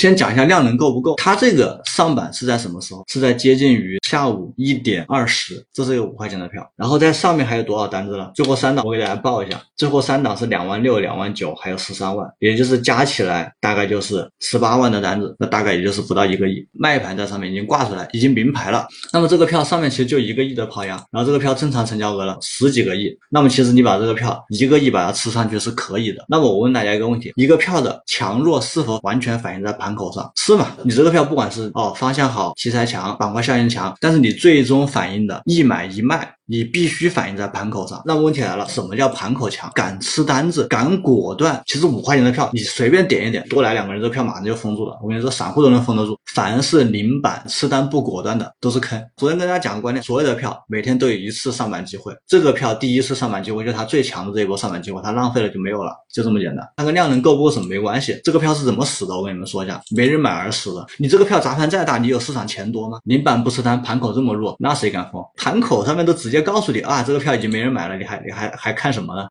先讲一下量能够不够。它这个上板是在什么时候？是在接近于下午一点二十，这是一个五块钱的票。然后在上面还有多少单子呢？最后三档我给大家报一下，最后三档是两万六、两万九，还有十三万，也就是加起来大概就是十八万的单子，那大概也就是不到一个亿。卖盘在上面已经挂出来，已经明牌了。那么这个票上面其实就一个亿的抛压，然后这个票正常成交额了十几个亿。那么其实你把这个票一个亿把它吃上去是可以的。那么我问大家一个问题：一个票的强弱是否完全反映在盘口上？是嘛？你这个票不管是哦方向好、题材强、板块效应强，但是你最终反映的一买一卖。你必须反映在盘口上。那么问题来了，什么叫盘口强？敢吃单子，敢果断。其实五块钱的票，你随便点一点，多来两个人，这票马上就封住了。我跟你说，散户都能封得住。凡是零板吃单不果断的，都是坑。昨天跟大家讲个观念，所有的票每天都有一次上板机会。这个票第一次上板机会就是它最强的这一波上板机会，它浪费了就没有了，就这么简单。它跟量能够不够什么没关系。这个票是怎么死的？我跟你们说一下，没人买而死的。你这个票砸盘再大，你有市场钱多吗？零板不吃单，盘口这么弱，那谁敢封？盘口上面都直接告诉你啊，这个。票已经没人买了，你还你还还看什么呢？